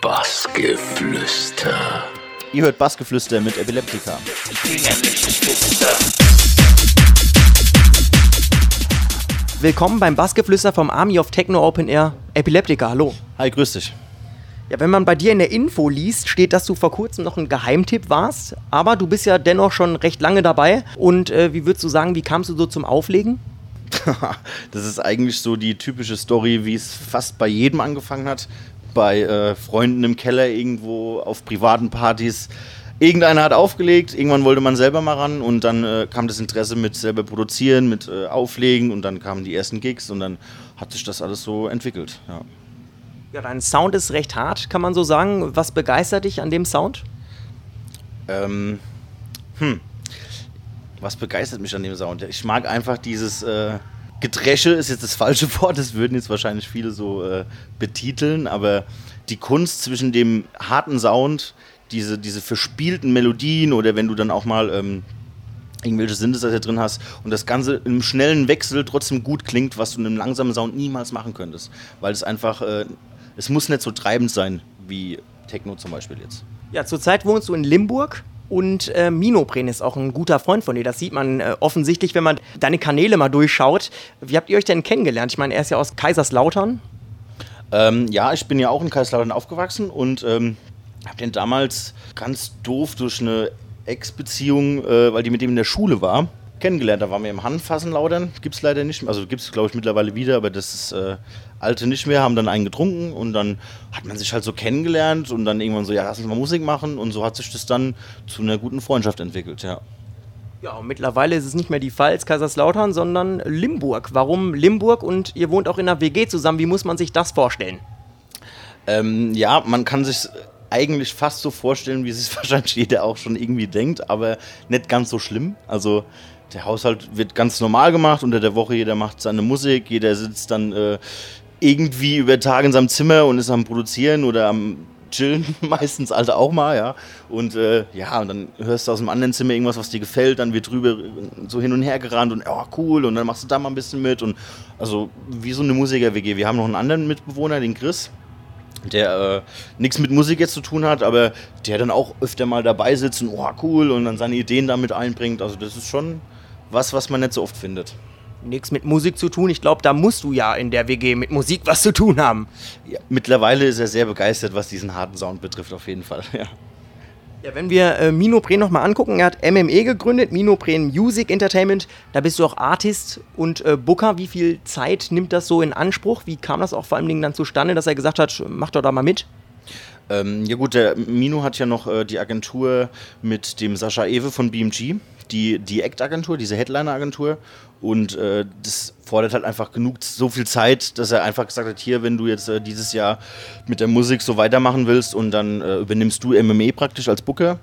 Bassgeflüster. Ihr hört Bassgeflüster mit Epileptika. Willkommen beim Bassgeflüster vom Army of Techno Open Air Epileptica. Hallo. Hi, grüß dich. Ja, wenn man bei dir in der Info liest, steht, dass du vor kurzem noch ein Geheimtipp warst, aber du bist ja dennoch schon recht lange dabei. Und äh, wie würdest du sagen, wie kamst du so zum Auflegen? das ist eigentlich so die typische Story, wie es fast bei jedem angefangen hat. Bei äh, Freunden im Keller irgendwo auf privaten Partys. Irgendeiner hat aufgelegt, irgendwann wollte man selber mal ran und dann äh, kam das Interesse mit selber produzieren, mit äh, Auflegen und dann kamen die ersten Gigs und dann hat sich das alles so entwickelt. Ja. ja, dein Sound ist recht hart, kann man so sagen. Was begeistert dich an dem Sound? Ähm, hm. Was begeistert mich an dem Sound? Ich mag einfach dieses äh, Gedresche, ist jetzt das falsche Wort, das würden jetzt wahrscheinlich viele so äh, betiteln, aber die Kunst zwischen dem harten Sound, diese, diese verspielten Melodien oder wenn du dann auch mal ähm, irgendwelche Synthesizer drin hast und das Ganze einem schnellen Wechsel trotzdem gut klingt, was du in einem langsamen Sound niemals machen könntest. Weil es einfach, äh, es muss nicht so treibend sein wie Techno zum Beispiel jetzt. Ja, zurzeit wohnst du in Limburg. Und äh, Minopren ist auch ein guter Freund von dir. Das sieht man äh, offensichtlich, wenn man deine Kanäle mal durchschaut. Wie habt ihr euch denn kennengelernt? Ich meine, er ist ja aus Kaiserslautern. Ähm, ja, ich bin ja auch in Kaiserslautern aufgewachsen und ähm, habe den damals ganz doof durch eine Ex-Beziehung, äh, weil die mit ihm in der Schule war, kennengelernt. Da waren wir im Hanfassenlaudern. Gibt es leider nicht mehr. Also gibt es, glaube ich, mittlerweile wieder, aber das ist äh, alte nicht mehr. Haben dann einen getrunken und dann hat man sich halt so kennengelernt und dann irgendwann so, ja, lass uns mal Musik machen. Und so hat sich das dann zu einer guten Freundschaft entwickelt, ja. Ja, und mittlerweile ist es nicht mehr die Pfalz, Kaiserslautern, sondern Limburg. Warum Limburg und ihr wohnt auch in einer WG zusammen? Wie muss man sich das vorstellen? Ähm, ja, man kann sich eigentlich fast so vorstellen, wie es wahrscheinlich jeder auch schon irgendwie denkt, aber nicht ganz so schlimm. Also der Haushalt wird ganz normal gemacht, unter der Woche jeder macht seine Musik, jeder sitzt dann äh, irgendwie über Tage in seinem Zimmer und ist am Produzieren oder am chillen, meistens Alter auch mal, ja. Und äh, ja, und dann hörst du aus dem anderen Zimmer irgendwas, was dir gefällt, dann wird drüber so hin und her gerannt und oh, cool, und dann machst du da mal ein bisschen mit. Und also wie so eine Musiker-WG. Wir haben noch einen anderen Mitbewohner, den Chris, der äh, nichts mit Musik jetzt zu tun hat, aber der dann auch öfter mal dabei sitzt und oh, cool, und dann seine Ideen damit einbringt. Also das ist schon was, was man nicht so oft findet nichts mit Musik zu tun. Ich glaube, da musst du ja in der WG mit Musik was zu tun haben. Ja, mittlerweile ist er sehr begeistert, was diesen harten Sound betrifft, auf jeden Fall. Ja. Ja, wenn wir äh, Minopren nochmal angucken, er hat MME gegründet, Minopren Music Entertainment. Da bist du auch Artist und äh, Booker. Wie viel Zeit nimmt das so in Anspruch? Wie kam das auch vor allem dann zustande, dass er gesagt hat, mach doch da mal mit? Ähm, ja gut, der Mino hat ja noch äh, die Agentur mit dem Sascha Ewe von BMG, die, die Act-Agentur, diese Headliner-Agentur. Und äh, das fordert halt einfach genug, so viel Zeit, dass er einfach gesagt hat, hier, wenn du jetzt äh, dieses Jahr mit der Musik so weitermachen willst und dann äh, übernimmst du MME praktisch als Booker.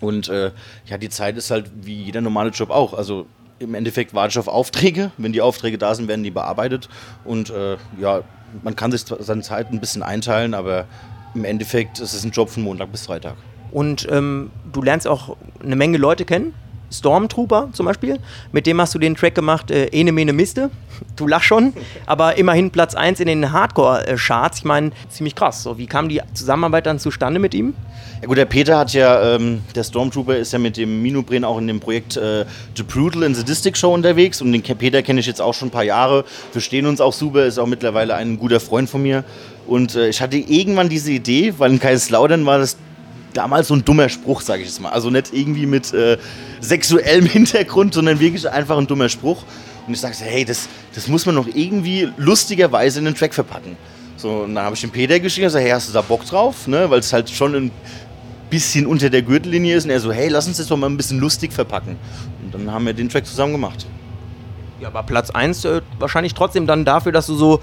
Und äh, ja, die Zeit ist halt wie jeder normale Job auch. Also im Endeffekt warte ich auf Aufträge. Wenn die Aufträge da sind, werden die bearbeitet. Und äh, ja, man kann sich seine Zeit ein bisschen einteilen, aber im Endeffekt ist es ein Job von Montag bis Freitag. Und ähm, du lernst auch eine Menge Leute kennen? Stormtrooper zum Beispiel. Mit dem hast du den Track gemacht, äh, Ene Mene Miste. Du lachst schon, aber immerhin Platz 1 in den Hardcore-Charts. Ich meine, ziemlich krass. So, wie kam die Zusammenarbeit dann zustande mit ihm? Ja gut, der Peter hat ja, ähm, der Stormtrooper ist ja mit dem Minobren auch in dem Projekt äh, The Brutal and Sadistic Show unterwegs und den Peter kenne ich jetzt auch schon ein paar Jahre. Wir stehen uns auch super, ist auch mittlerweile ein guter Freund von mir. Und äh, ich hatte irgendwann diese Idee, weil in Kaiserslautern war das damals so ein dummer Spruch, sage ich jetzt mal. Also nicht irgendwie mit äh, sexuellem Hintergrund, sondern wirklich einfach ein dummer Spruch. Und ich sagte, hey, das, das muss man noch irgendwie lustigerweise in den Track verpacken. So, und dann habe ich dem Peter geschrieben, so, hey, hast du da Bock drauf? Ne? Weil es halt schon ein bisschen unter der Gürtellinie ist. Und er so, hey, lass uns das doch mal ein bisschen lustig verpacken. Und dann haben wir den Track zusammen gemacht. Ja, aber Platz 1 äh, wahrscheinlich trotzdem dann dafür, dass du so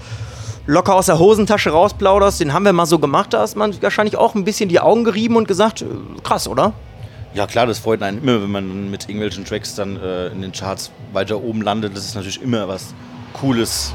locker aus der Hosentasche rausplauderst, den haben wir mal so gemacht, da hast man wahrscheinlich auch ein bisschen die Augen gerieben und gesagt, äh, krass, oder? Ja klar, das freut einen immer, wenn man mit irgendwelchen Tracks dann äh, in den Charts weiter oben landet. Das ist natürlich immer was Cooles.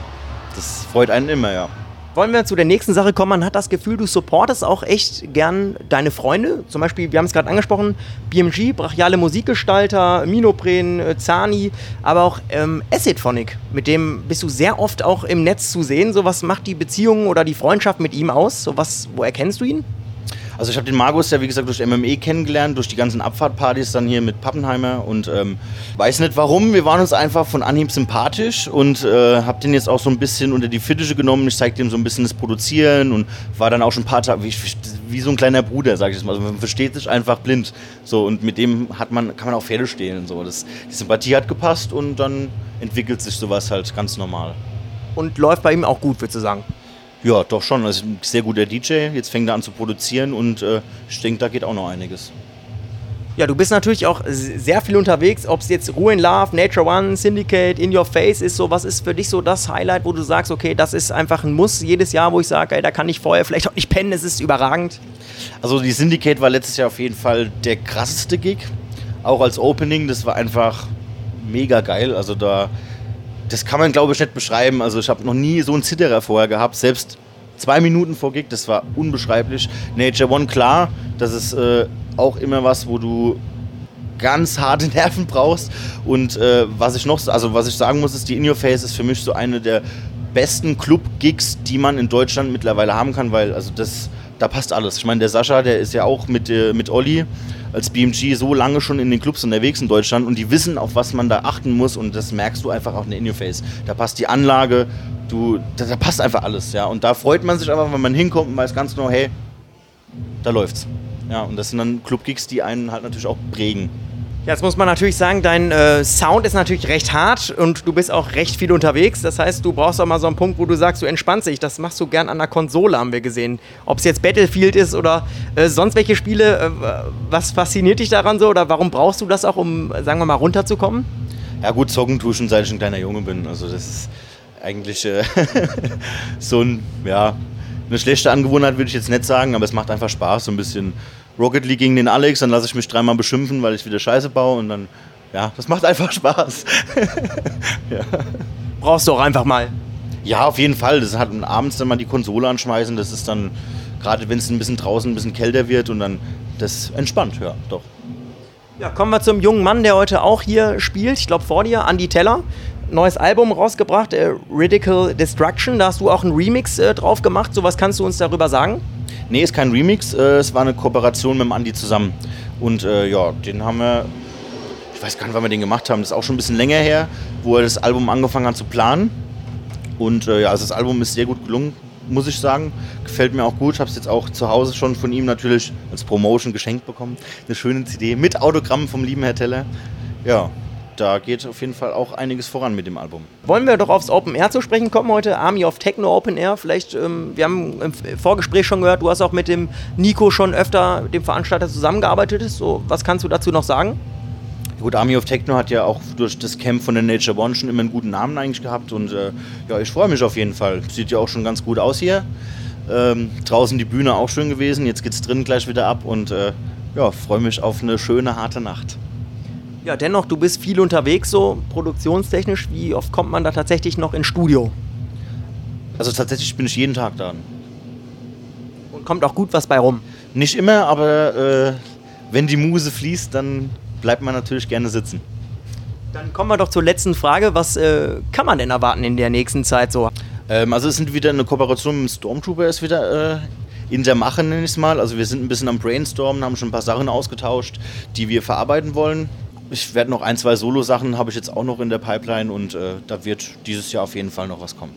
Das freut einen immer, ja. Wollen wir zu der nächsten Sache kommen? Man hat das Gefühl, du supportest auch echt gern deine Freunde. Zum Beispiel, wir haben es gerade angesprochen, BMG, brachiale Musikgestalter, Minopren, äh, Zani, aber auch ähm, Acidphonic. Mit dem bist du sehr oft auch im Netz zu sehen. So was macht die Beziehung oder die Freundschaft mit ihm aus? So was, wo erkennst du ihn? Also ich habe den Markus ja wie gesagt durch MME kennengelernt, durch die ganzen Abfahrtpartys dann hier mit Pappenheimer und ähm, weiß nicht warum, wir waren uns einfach von Anhieb sympathisch und äh, habe den jetzt auch so ein bisschen unter die Fittiche genommen. Ich zeigte ihm so ein bisschen das Produzieren und war dann auch schon ein paar Tage wie, wie so ein kleiner Bruder, sage ich jetzt mal. Also man versteht sich einfach blind. So und mit dem hat man kann man auch Pferde stehlen so. Das, die Sympathie hat gepasst und dann entwickelt sich sowas halt ganz normal. Und läuft bei ihm auch gut, würdest du sagen? Ja, doch schon. Er ist ein sehr guter DJ. Jetzt fängt er an zu produzieren und äh, ich denke, da geht auch noch einiges. Ja, du bist natürlich auch sehr viel unterwegs, ob es jetzt Ruin Love, Nature One, Syndicate, In Your Face ist. So, was ist für dich so das Highlight, wo du sagst, okay, das ist einfach ein Muss jedes Jahr, wo ich sage, ey, da kann ich vorher vielleicht auch nicht pennen, es ist überragend? Also die Syndicate war letztes Jahr auf jeden Fall der krasseste Gig. Auch als Opening, das war einfach mega geil. Also da das kann man, glaube ich, nicht beschreiben. Also ich habe noch nie so einen Zitterer vorher gehabt. Selbst zwei Minuten vor Gig, das war unbeschreiblich. Nature One, klar, das ist äh, auch immer was, wo du ganz harte Nerven brauchst. Und äh, was ich noch, also was ich sagen muss, ist, die In Your Face ist für mich so eine der besten Club-Gigs, die man in Deutschland mittlerweile haben kann, weil also das, da passt alles. Ich meine, der Sascha, der ist ja auch mit, äh, mit Olli als BMG so lange schon in den Clubs unterwegs in Deutschland und die wissen, auf was man da achten muss und das merkst du einfach auch in your face. Da passt die Anlage, du, da, da, passt einfach alles, ja. Und da freut man sich einfach, wenn man hinkommt und weiß ganz genau, hey, da läuft's. Ja, und das sind dann Clubgigs, die einen halt natürlich auch prägen. Jetzt muss man natürlich sagen, dein äh, Sound ist natürlich recht hart und du bist auch recht viel unterwegs. Das heißt, du brauchst auch mal so einen Punkt, wo du sagst, du entspannst dich. Das machst du gern an der Konsole, haben wir gesehen. Ob es jetzt Battlefield ist oder äh, sonst welche Spiele. Äh, was fasziniert dich daran so oder warum brauchst du das auch, um, sagen wir mal, runterzukommen? Ja gut, zocken tue ich schon, seit ich ein kleiner Junge bin. Also das ist eigentlich äh, so ein, ja, eine schlechte Angewohnheit würde ich jetzt nicht sagen, aber es macht einfach Spaß, so ein bisschen Rocket League gegen den Alex, dann lasse ich mich dreimal beschimpfen, weil ich wieder Scheiße baue und dann, ja, das macht einfach Spaß. ja. Brauchst du auch einfach mal. Ja, auf jeden Fall. Das hat abends dann mal die Konsole anschmeißen, das ist dann, gerade wenn es ein bisschen draußen ein bisschen kälter wird und dann, das entspannt, ja, doch. Ja, kommen wir zum jungen Mann, der heute auch hier spielt. Ich glaube vor dir, Andy Teller. Neues Album rausgebracht, äh, Radical Destruction. Da hast du auch einen Remix äh, drauf gemacht. So was kannst du uns darüber sagen? Nee, ist kein Remix, äh, es war eine Kooperation mit dem Andi zusammen. Und äh, ja, den haben wir, ich weiß gar nicht, wann wir den gemacht haben, das ist auch schon ein bisschen länger her, wo er das Album angefangen hat zu planen. Und äh, ja, also das Album ist sehr gut gelungen, muss ich sagen. Gefällt mir auch gut. Ich habe es jetzt auch zu Hause schon von ihm natürlich als Promotion geschenkt bekommen. Eine schöne CD mit Autogramm vom lieben Herr Teller. Ja, da geht auf jeden Fall auch einiges voran mit dem Album. Wollen wir doch aufs Open Air zu sprechen kommen heute? Army of Techno Open Air. Vielleicht, ähm, wir haben im Vorgespräch schon gehört, du hast auch mit dem Nico schon öfter, dem Veranstalter, zusammengearbeitet. So, was kannst du dazu noch sagen? Gut, Army of Techno hat ja auch durch das Camp von der Nature One schon immer einen guten Namen eigentlich gehabt und äh, ja, ich freue mich auf jeden Fall. Sieht ja auch schon ganz gut aus hier. Ähm, draußen die Bühne auch schön gewesen, jetzt geht es drin gleich wieder ab und äh, ja, freue mich auf eine schöne, harte Nacht. Ja, dennoch, du bist viel unterwegs, so produktionstechnisch. Wie oft kommt man da tatsächlich noch ins Studio? Also tatsächlich bin ich jeden Tag da. Und kommt auch gut was bei rum? Nicht immer, aber äh, wenn die Muse fließt, dann bleibt man natürlich gerne sitzen. Dann kommen wir doch zur letzten Frage. Was äh, kann man denn erwarten in der nächsten Zeit so? Ähm, also es sind wieder eine Kooperation mit Stormtrooper ist wieder äh, in der Mache, nenne ich es mal. Also wir sind ein bisschen am Brainstormen, haben schon ein paar Sachen ausgetauscht, die wir verarbeiten wollen ich werde noch ein, zwei Solo-Sachen habe ich jetzt auch noch in der Pipeline und äh, da wird dieses Jahr auf jeden Fall noch was kommen.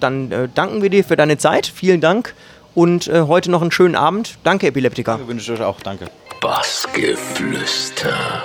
Dann äh, danken wir dir für deine Zeit. Vielen Dank und äh, heute noch einen schönen Abend. Danke, Epileptiker. Ich wünsche euch auch. Danke. Bassgeflüster.